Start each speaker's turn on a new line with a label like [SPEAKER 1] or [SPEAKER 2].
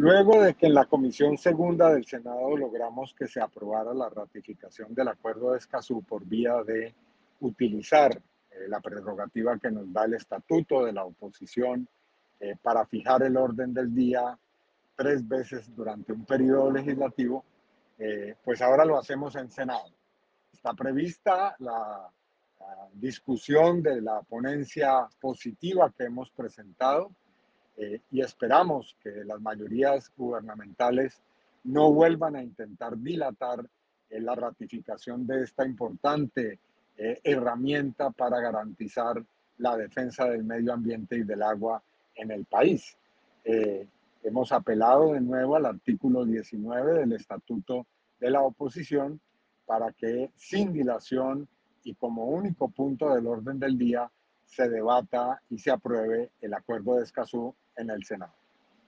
[SPEAKER 1] Luego de que en la Comisión Segunda del Senado logramos que se aprobara la ratificación del Acuerdo de Escazú por vía de utilizar eh, la prerrogativa que nos da el Estatuto de la Oposición eh, para fijar el orden del día tres veces durante un periodo legislativo, eh, pues ahora lo hacemos en Senado. Está prevista la, discusión de la ponencia positiva que hemos presentado eh, y esperamos que las mayorías gubernamentales no vuelvan a intentar dilatar eh, la ratificación de esta importante herramienta para garantizar la defensa del medio ambiente y del agua en el país. hemos apelado de nuevo al artículo 19 del Estatuto de la oposición para que sin dilación y como único punto del orden del día se debata y se apruebe el acuerdo de Escazú en el Senado.